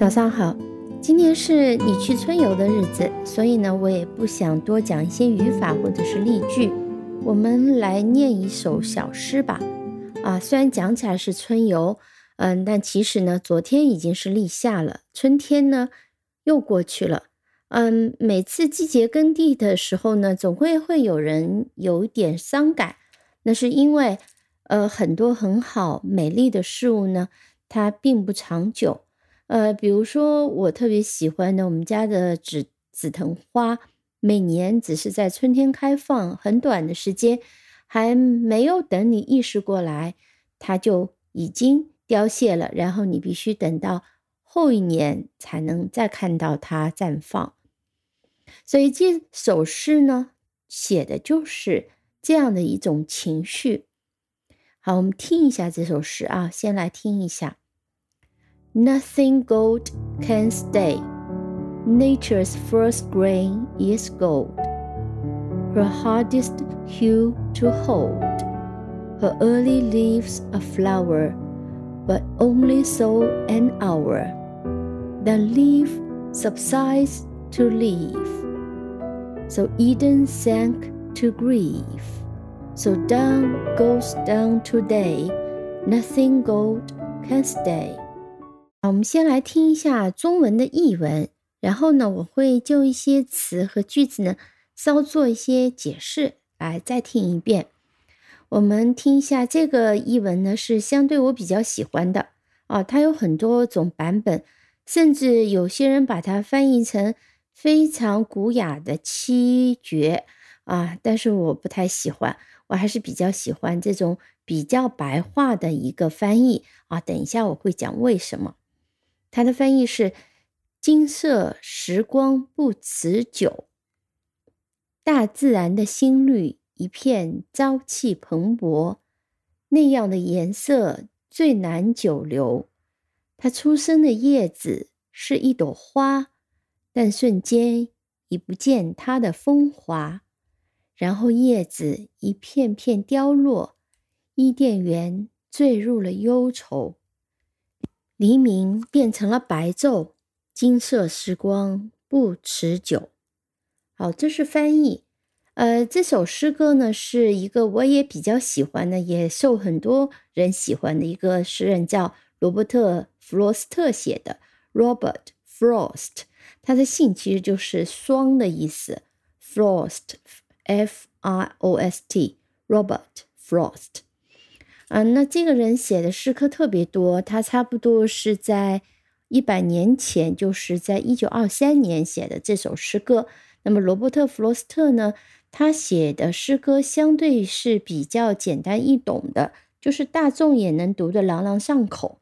早上好，今天是你去春游的日子，所以呢，我也不想多讲一些语法或者是例句。我们来念一首小诗吧。啊，虽然讲起来是春游，嗯，但其实呢，昨天已经是立夏了，春天呢又过去了。嗯，每次季节更替的时候呢，总会会有人有一点伤感，那是因为，呃，很多很好美丽的事物呢，它并不长久。呃，比如说我特别喜欢的我们家的紫紫藤花，每年只是在春天开放，很短的时间，还没有等你意识过来，它就已经凋谢了。然后你必须等到后一年才能再看到它绽放。所以这首诗呢，写的就是这样的一种情绪。好，我们听一下这首诗啊，先来听一下。Nothing gold can stay. Nature's first grain is gold, her hardest hue to hold. Her early leaves a flower, but only so an hour. Then leaf subsides to leaf. So Eden sank to grief. So down goes down today. Nothing gold can stay. 好，我们先来听一下中文的译文，然后呢，我会就一些词和句子呢稍做一些解释，来再听一遍。我们听一下这个译文呢，是相对我比较喜欢的啊，它有很多种版本，甚至有些人把它翻译成非常古雅的七绝啊，但是我不太喜欢，我还是比较喜欢这种比较白话的一个翻译啊。等一下我会讲为什么。它的翻译是：金色时光不持久，大自然的心率一片朝气蓬勃，那样的颜色最难久留。它出生的叶子是一朵花，但瞬间已不见它的风华，然后叶子一片片凋落，伊甸园坠入了忧愁。黎明变成了白昼，金色时光不持久。好，这是翻译。呃，这首诗歌呢，是一个我也比较喜欢的，也受很多人喜欢的一个诗人，叫罗伯特·弗罗斯特写的。Robert Frost，他的姓其实就是霜的意思。Frost，F-R-O-S-T，Robert Frost。嗯，那这个人写的诗歌特别多，他差不多是在一百年前，就是在一九二三年写的这首诗歌。那么罗伯特·弗罗斯特呢，他写的诗歌相对是比较简单易懂的，就是大众也能读得朗朗上口。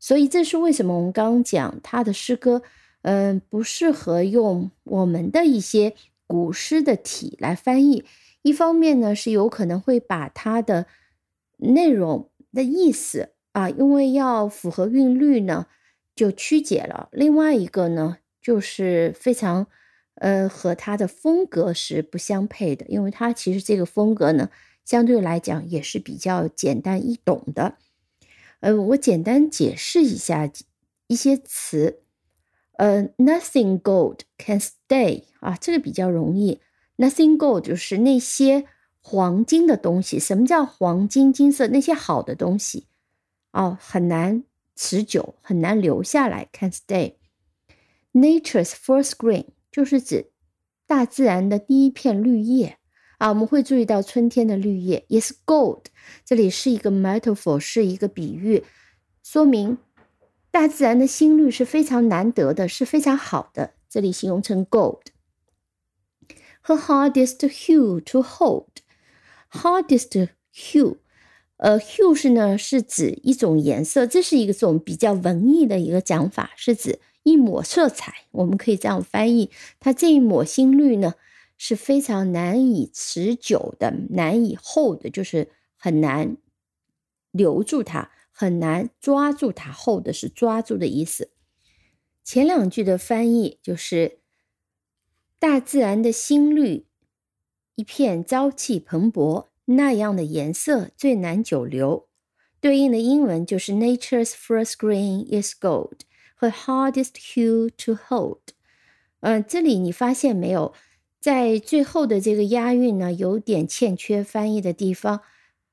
所以这是为什么我们刚刚讲他的诗歌，嗯，不适合用我们的一些古诗的体来翻译。一方面呢，是有可能会把他的内容的意思啊，因为要符合韵律呢，就曲解了。另外一个呢，就是非常呃和他的风格是不相配的，因为他其实这个风格呢，相对来讲也是比较简单易懂的。呃，我简单解释一下一些词。呃，Nothing gold can stay 啊，这个比较容易。Nothing gold 就是那些。黄金的东西，什么叫黄金、金色？那些好的东西，哦，很难持久，很难留下来。Can stay. Nature's first green 就是指大自然的第一片绿叶啊。我们会注意到春天的绿叶。Is gold，这里是一个 metaphor，是一个比喻，说明大自然的新绿是非常难得的，是非常好的。这里形容成 gold。Her hardest hue to hold。Hardest hue，呃，hue 是呢，是指一种颜色，这是一个种比较文艺的一个讲法，是指一抹色彩，我们可以这样翻译。它这一抹新绿呢，是非常难以持久的，难以 hold，就是很难留住它，很难抓住它。hold 是抓住的意思。前两句的翻译就是大自然的新绿。一片朝气蓬勃，那样的颜色最难久留。对应的英文就是 Nature's first green is gold, 和 hardest hue to hold。嗯，这里你发现没有，在最后的这个押韵呢，有点欠缺翻译的地方。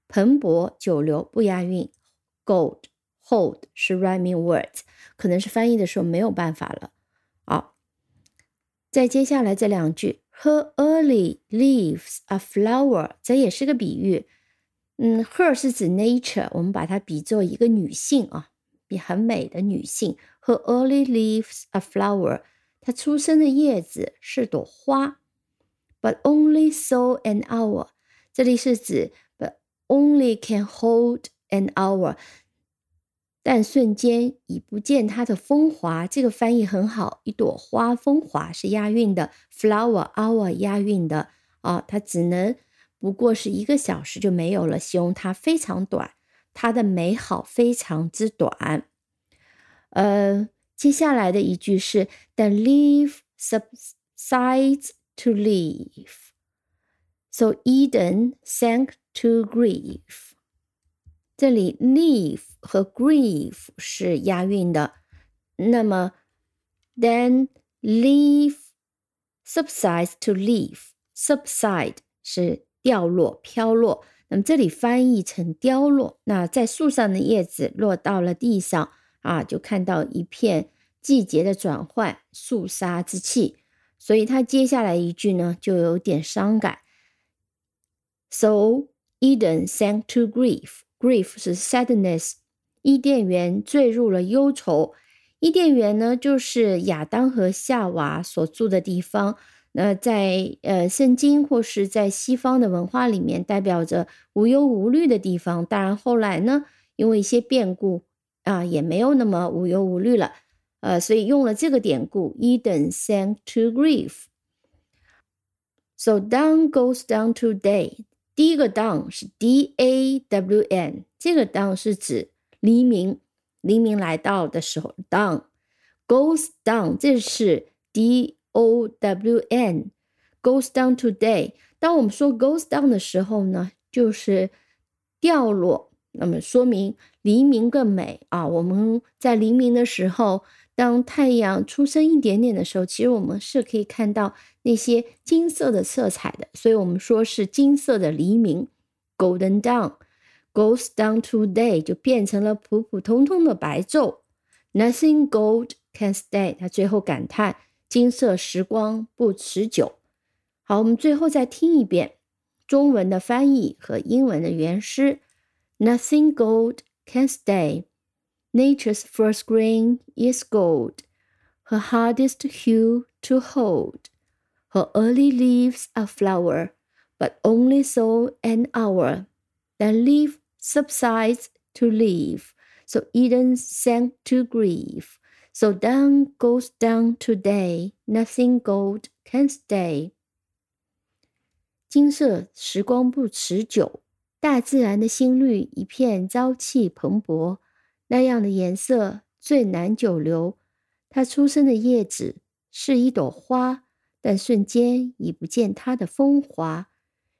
蓬勃久留不押韵，gold hold 是 rhyming words，可能是翻译的时候没有办法了。好，再接下来这两句，Her early leaves a flower，这也是个比喻。嗯，her 是指 nature，我们把它比作一个女性啊，比很美的女性。Her early leaves a flower，她出生的叶子是朵花。But only so an hour，这里是指 but only can hold an hour，但瞬间已不见它的风华。这个翻译很好，一朵花风华是押韵的，flower hour 押韵的啊，它只能。不过是一个小时就没有了，形容它非常短，它的美好非常之短。呃，接下来的一句是 "The leaf subsides to leave, so Eden sank to grief." 这里 leaf 和 grief 是押韵的，那么 then leave subsides to leaf subside 是。掉落、飘落，那么这里翻译成凋落。那在树上的叶子落到了地上啊，就看到一片季节的转换、肃杀之气。所以他接下来一句呢，就有点伤感。So Eden sank to grief. Grief 是 sadness。伊甸园坠入了忧愁。伊甸园呢，就是亚当和夏娃所住的地方。那在呃圣经或是在西方的文化里面，代表着无忧无虑的地方。当然后来呢，因为一些变故啊，也没有那么无忧无虑了。呃，所以用了这个典故，Eden sank to grief。So down goes down to day。第一个 dawn 是 D A W N，这个 dawn 是指黎明，黎明来到的时候，dawn goes down，这是 D。O W N goes down today。当我们说 goes down 的时候呢，就是掉落，那么说明黎明更美啊。我们在黎明的时候，当太阳出生一点点的时候，其实我们是可以看到那些金色的色彩的，所以我们说是金色的黎明。Golden dawn goes down today 就变成了普普通通的白昼。Nothing gold can stay。他最后感叹。金色时光不持久。好，我们最后再听一遍中文的翻译和英文的原诗。Nothing gold can stay. Nature's first grain is gold, her hardest hue to hold. Her early leaves are flower, but only so an hour. Then leaf subsides to leaf, so Eden sank to grief. So down goes down today, nothing gold can stay。金色时光不持久，大自然的心率一片朝气蓬勃， 那样的颜色最难久留。它出生的叶子是一朵花，但瞬间已不见它的风华，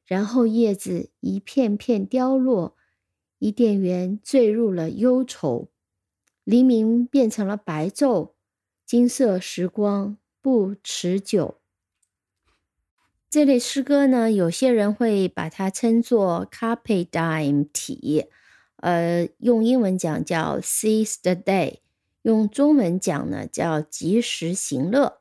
然后叶子一片片凋落，伊甸园坠入了忧愁。黎明变成了白昼，金色时光不持久。这类诗歌呢，有些人会把它称作 carpe diem 体，呃，用英文讲叫 seize the day，用中文讲呢叫及时行乐。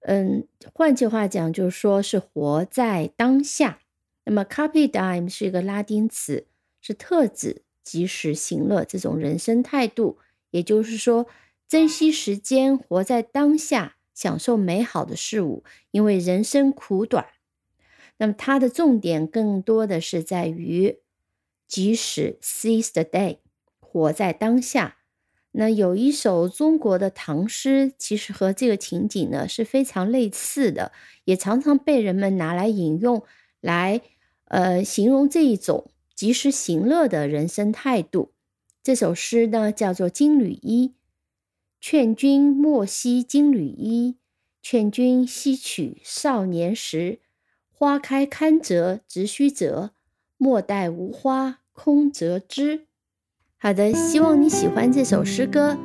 嗯，换句话讲，就是说是活在当下。那么 carpe diem 是一个拉丁词，是特指及时行乐这种人生态度。也就是说，珍惜时间，活在当下，享受美好的事物。因为人生苦短，那么它的重点更多的是在于及时 seize the day，活在当下。那有一首中国的唐诗，其实和这个情景呢是非常类似的，也常常被人们拿来引用，来呃形容这一种及时行乐的人生态度。这首诗呢，叫做《金缕衣》。劝君莫惜金缕衣，劝君惜取少年时。花开堪折直须折，莫待无花空折枝。好的，希望你喜欢这首诗歌。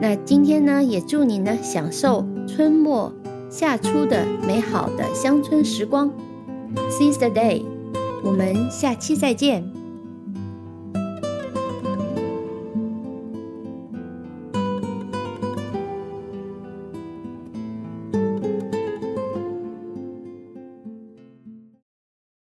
那今天呢，也祝你呢享受春末夏初的美好的乡村时光。Seize the day，我们下期再见。